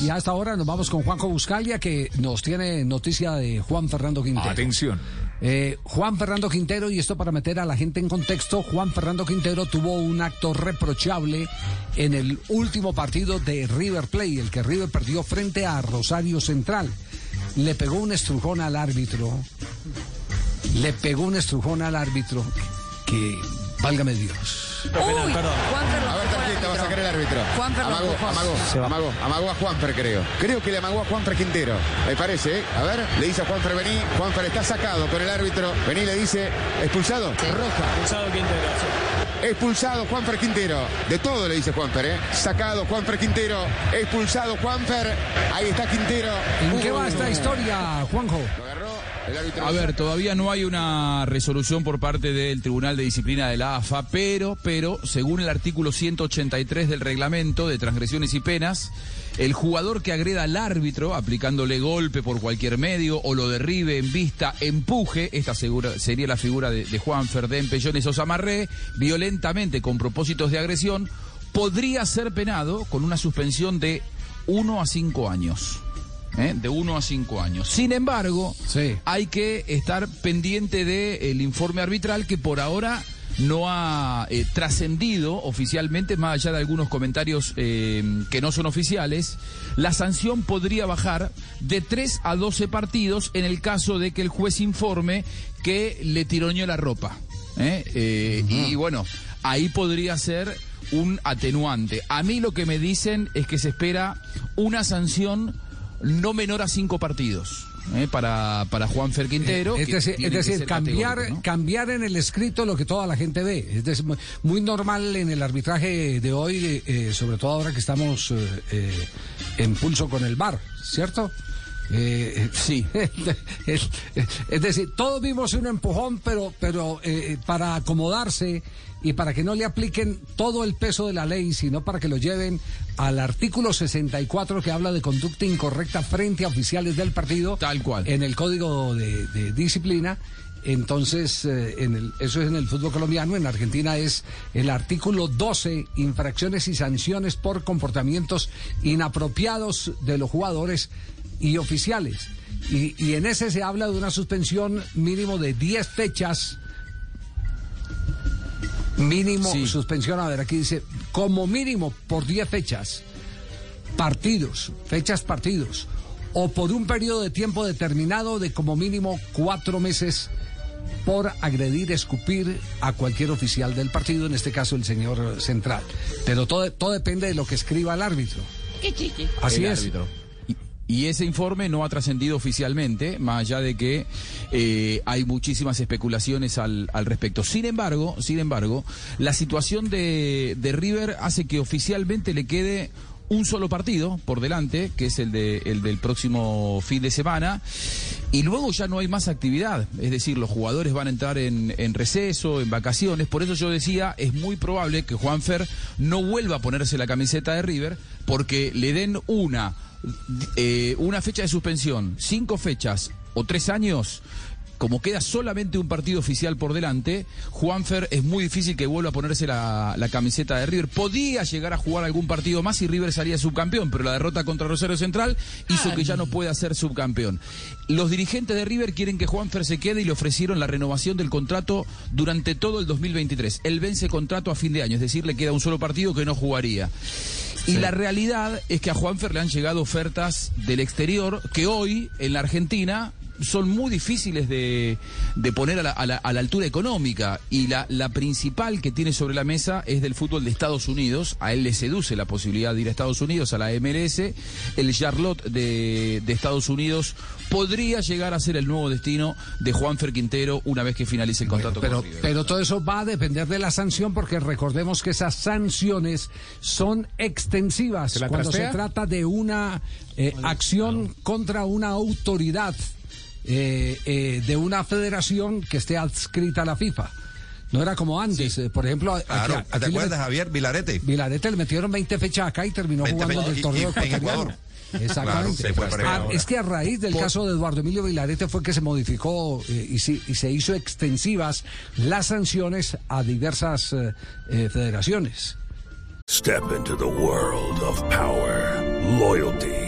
Y hasta ahora nos vamos con Juanjo Buscalia, que nos tiene noticia de Juan Fernando Quintero. Atención. Eh, Juan Fernando Quintero, y esto para meter a la gente en contexto, Juan Fernando Quintero tuvo un acto reprochable en el último partido de River Plate, el que River perdió frente a Rosario Central. Le pegó un estrujón al árbitro, le pegó un estrujón al árbitro que, válgame Dios. Uy, Juan A va a sacar el árbitro. Juanfer amagó, amagó, amagó, amagó a Juanfer, creo. Creo que le amagó a Juanfer Quintero. Me parece, ¿eh? A ver, le dice a Juanfer, vení. Juanfer está sacado con el árbitro. Vení, le dice, expulsado. Roja. Expulsado Quintero. Expulsado Juanfer Quintero. De todo le dice Juanfer, ¿eh? Sacado Juanfer Quintero. Expulsado Juanfer. Ahí está Quintero. ¿En qué va Uy, esta historia, Juanjo? Lo agarró el árbitro. A ver, todavía no hay una resolución por parte del Tribunal de Disciplina de la AFA, pero, pero, según el artículo 183 del reglamento de transgresiones y penas, el jugador que agreda al árbitro aplicándole golpe por cualquier medio o lo derribe en vista, empuje, esta segura- sería la figura de, de Juan Ferdén Pellones Osamarré, violentamente con propósitos de agresión, podría ser penado con una suspensión de 1 a 5 años. ¿eh? De 1 a 5 años. Sin embargo, Sí. hay que estar pendiente del informe arbitral que por ahora no ha eh, trascendido oficialmente, más allá de algunos comentarios eh, que no son oficiales, la sanción podría bajar de 3 a 12 partidos en el caso de que el juez informe que le tironeó la ropa. ¿eh? Eh, Y bueno, ahí podría ser un atenuante. A mí lo que me dicen es que se espera una sanción no menor a cinco partidos. ¿Eh? Para, para Juan Fer Quintero. Es que decir, tiene es decir, cambiar, cambiar en el escrito lo que toda la gente ve. Es decir, muy, normal en el arbitraje de hoy, eh, sobre todo ahora que estamos eh, eh, en pulso con el VAR, ¿cierto? Eh, Sí. es, es decir, todos vimos un empujón, pero, pero eh, para acomodarse y para que no le apliquen todo el peso de la ley, sino para que lo lleven al artículo 64 que habla de conducta incorrecta frente a oficiales del partido. Tal cual. En el código de, de disciplina. Entonces, eh, en el- eso es en el fútbol colombiano. En Argentina es el artículo 12, infracciones y sanciones por comportamientos inapropiados de los jugadores y oficiales. Y, y en ese se habla de una suspensión mínimo de 10 fechas. Mínimo Sí. suspensión, a ver, aquí dice, como mínimo por 10 fechas partidos, fechas partidos, o por un periodo de tiempo determinado de como mínimo cuatro meses por agredir, escupir a cualquier oficial del partido, en este caso el señor central. Pero todo, todo depende de lo que escriba el árbitro. Así el es. árbitro. Y, ese informe no ha trascendido oficialmente, más allá de que eh, hay muchísimas especulaciones al, al respecto. Sin embargo, sin embargo, la situación de, de River hace que oficialmente le quede un solo partido por delante, que es el, de, el del próximo fin de semana, y luego ya no hay más actividad, es decir, los jugadores van a entrar en, en receso, en vacaciones, por eso yo decía, es muy probable que Juanfer no vuelva a ponerse la camiseta de River, porque le den una, eh, una fecha de suspensión, cinco fechas o tres años, como queda solamente un partido oficial por delante, Juanfer es muy difícil que vuelva a ponerse la, la camiseta de River. Podía llegar a jugar algún partido más y River salía subcampeón, pero la derrota contra Rosario Central hizo que ya no pueda ser subcampeón. Los dirigentes de River quieren que Juanfer se quede y le ofrecieron la renovación del contrato durante todo el 2023. Él vence contrato a fin de año, es decir, le queda un solo partido que no jugaría. Y la realidad es que a Juanfer le han llegado ofertas del exterior que hoy en la Argentina son muy difíciles de, de poner a la, a, la, a la, altura económica. Y la, la principal que tiene sobre la mesa es del fútbol de Estados Unidos. A él le seduce la posibilidad de ir a Estados Unidos, a la MLS. El Charlotte de, de Estados Unidos podría llegar a ser el nuevo destino de Juanfer Quintero una vez que finalice el contrato pero, con River. Pero todo eso va a depender de la sanción porque recordemos que esas sanciones son extensivas ¿Se cuando se trata de una eh, acción contra una autoridad eh, eh, de una federación que esté adscrita a la FIFA. No era como antes, sí. por ejemplo. Claro, aquí ¿te acuerdas, Javier Vilarete? Vilarete le metieron 20 fechas acá y terminó jugando en el torneo ecuatoriano. Exactamente. Claro, ah, es que a raíz del Por... caso de Eduardo Emilio Vilarete fue que se modificó eh, y, se, y, se, hizo extensivas las sanciones a diversas eh, federaciones. Step into the world of power, loyalty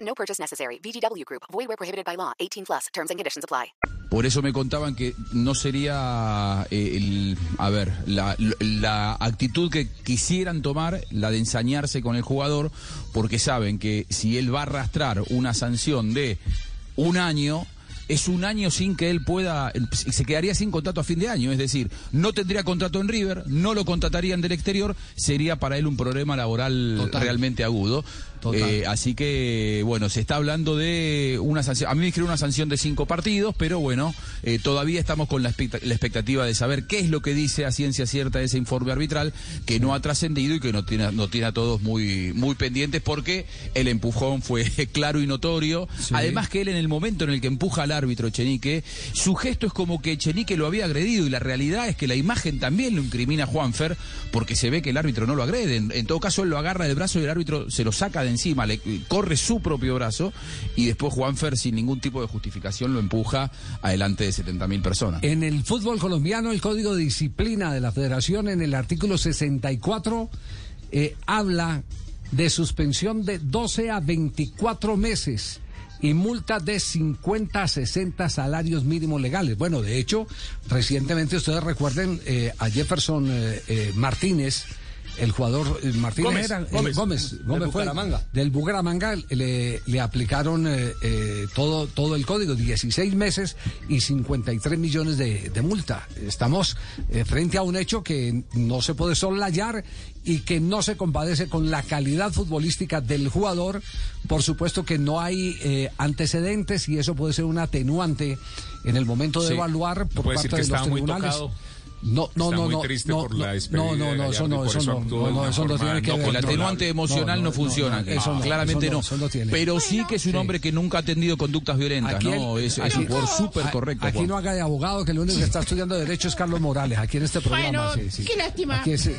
No purchase necessary. VGW Group. Void where prohibited by law. 18 plus. Terms and conditions apply. Por eso me contaban que no sería, eh, el, a ver, la, la actitud que quisieran tomar, la de ensañarse con el jugador, porque saben que si él va a arrastrar una sanción de un año, es un año sin que él pueda, se quedaría sin contrato a fin de año, es decir, no tendría contrato en River, no lo contratarían del exterior, sería para él un problema laboral Total. realmente agudo. Eh, así que, bueno, se está hablando de una sanción. A mí me dijeron una sanción de cinco partidos, pero bueno, eh, todavía estamos con la, la, expectativa de saber qué es lo que dice a ciencia cierta ese informe arbitral, que no ha trascendido y que no tiene, no tiene a todos muy, muy pendientes porque el empujón fue claro y notorio. Sí. Además que él en el momento en el que empuja al árbitro Echenique, su gesto es como que Echenique lo había agredido y la realidad es que la imagen también lo incrimina a Juanfer porque se ve que el árbitro no lo agrede. En, en todo caso, él lo agarra del brazo y el árbitro se lo saca de encima, le corre su propio brazo y después Juanfer sin ningún tipo de justificación lo empuja adelante de 70 mil personas. En el fútbol colombiano el código de disciplina de la federación en el artículo 64 eh, habla de suspensión de 12 a 24 meses y multa de 50 a 60 salarios mínimos legales. Bueno, de hecho, recientemente ustedes recuerden eh, a Jefferson eh, Martínez, el jugador eh, Martínez Gómez, era, Gómez, Gómez, Gómez del fue del Bucaramanga le, le aplicaron eh, eh, todo todo el código 16 meses y 53 millones de, de multa. Estamos eh, frente a un hecho que no se puede soslayar y que no se compadece con la calidad futbolística del jugador. Por supuesto que no hay eh, antecedentes y eso puede ser un atenuante en el momento de Sí. evaluar por parte decir que de los muy tribunales. tocado. No, no, Está no, muy no, triste no, por la no, despedida no, no, eso no, eso eso no, no, eso no tiene que no ver. El atenuante emocional no, funciona. no, eso no, Claramente no, no. eso no tiene. Pero sí que es un Sí. hombre que nunca ha tenido conductas violentas, Aquí ¿no? el- Es, un jugador súper a- correcto. Aquí no haga de abogado, que el único que está estudiando Derecho es Carlos Morales, aquí en este programa. Bueno, sí, sí. qué lástima. Es-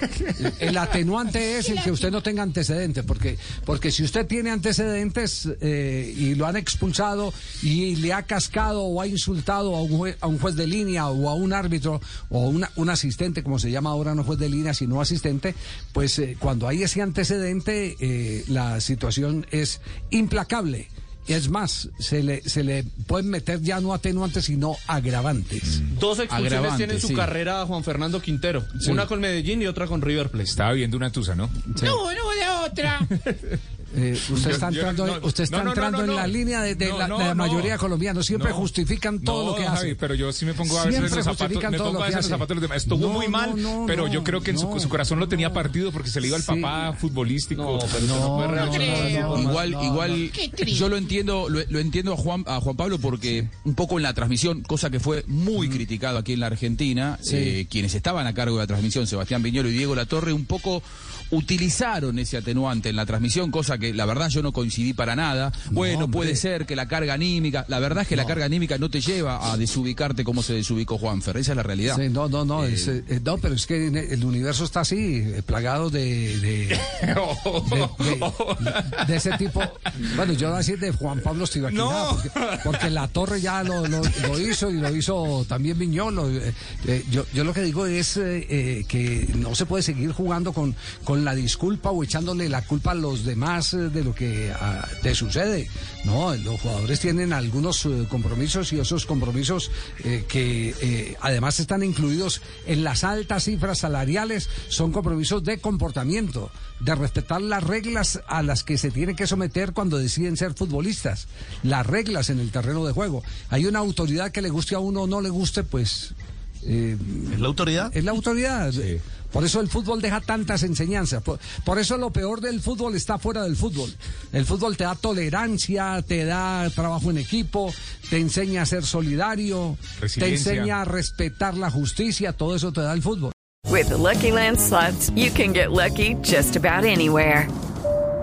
el atenuante es el que usted no tenga antecedentes, porque, porque si usted tiene antecedentes eh, y lo han expulsado y le ha cascado o ha insultado a un, juez, a un juez de línea o a un árbitro o una, un asistente, como se llama ahora, no juez de línea, sino asistente, pues eh, cuando hay ese antecedente, eh, la situación es implacable. Es más, se le, se le pueden meter ya no atenuantes, sino agravantes. Dos expulsiones tiene en su sí. carrera Juan Fernando Quintero. Sí. Una con Medellín y otra con River Plate. Estaba viendo una tusa, ¿no? No, no, la otra. Eh, usted está Yo- yo- entrando, no, usted está no, no, entrando no, en no. la línea de, de No, la, no, de la no. mayoría de colombianos. Siempre No. justifican todo No, lo que Javi, hacen. pero yo sí me pongo a veces los zapatos, justifican me pongo a veces los zapatos de los demás. Estuvo No, muy mal, no, no, pero yo creo que en su, no. su corazón lo tenía partido porque se le iba el Sí. papá futbolístico. No. Igual, no, igual, Qué triste. yo lo entiendo, lo, lo entiendo a Juan, a Juan Pablo porque un poco en la transmisión, cosa que fue muy criticado aquí en la Argentina, Sí. eh, quienes estaban a cargo de la transmisión, Sebastián Viñolo y Diego Latorre, un poco utilizaron ese atenuante en la transmisión, cosa que la verdad yo no coincidí para nada. Bueno, puede ser que la carga anímica, la verdad es que la carga anímica no te lleva a desubicarte como se desubicó Juanfer, esa es la realidad. Sí, no, no, no, Eh, es, eh, no, pero es que el universo está así, eh, plagado de, de, de- de- de ese tipo. Bueno, yo voy a decir de Juan Pablo Stivaquina, No. porque, porque la torre ya lo, lo- lo hizo y lo hizo también Viñolo. Eh, eh, yo, yo lo que digo es que no se puede seguir jugando con, con la disculpa o echándole la culpa a los demás eh, de lo que ah, te sucede. No, los jugadores tienen algunos eh, compromisos y esos compromisos eh, que además están incluidos en las altas cifras salariales son compromisos de comportamiento, de respetar las reglas a las que se tienen que someter cuando deciden ser futbolistas, las reglas en el terreno de juego. Hay una autoridad que le guste a uno o no le guste, pues... eh, ¿Es la autoridad? es la autoridad. Por eso el fútbol deja tantas enseñanzas. Por, por eso lo peor del fútbol está fuera del fútbol. El fútbol te da tolerancia, te da trabajo en equipo, te enseña a ser solidario, te enseña a respetar la justicia, todo eso te da el fútbol. With the Lucky Land slots, you can get lucky just about anywhere.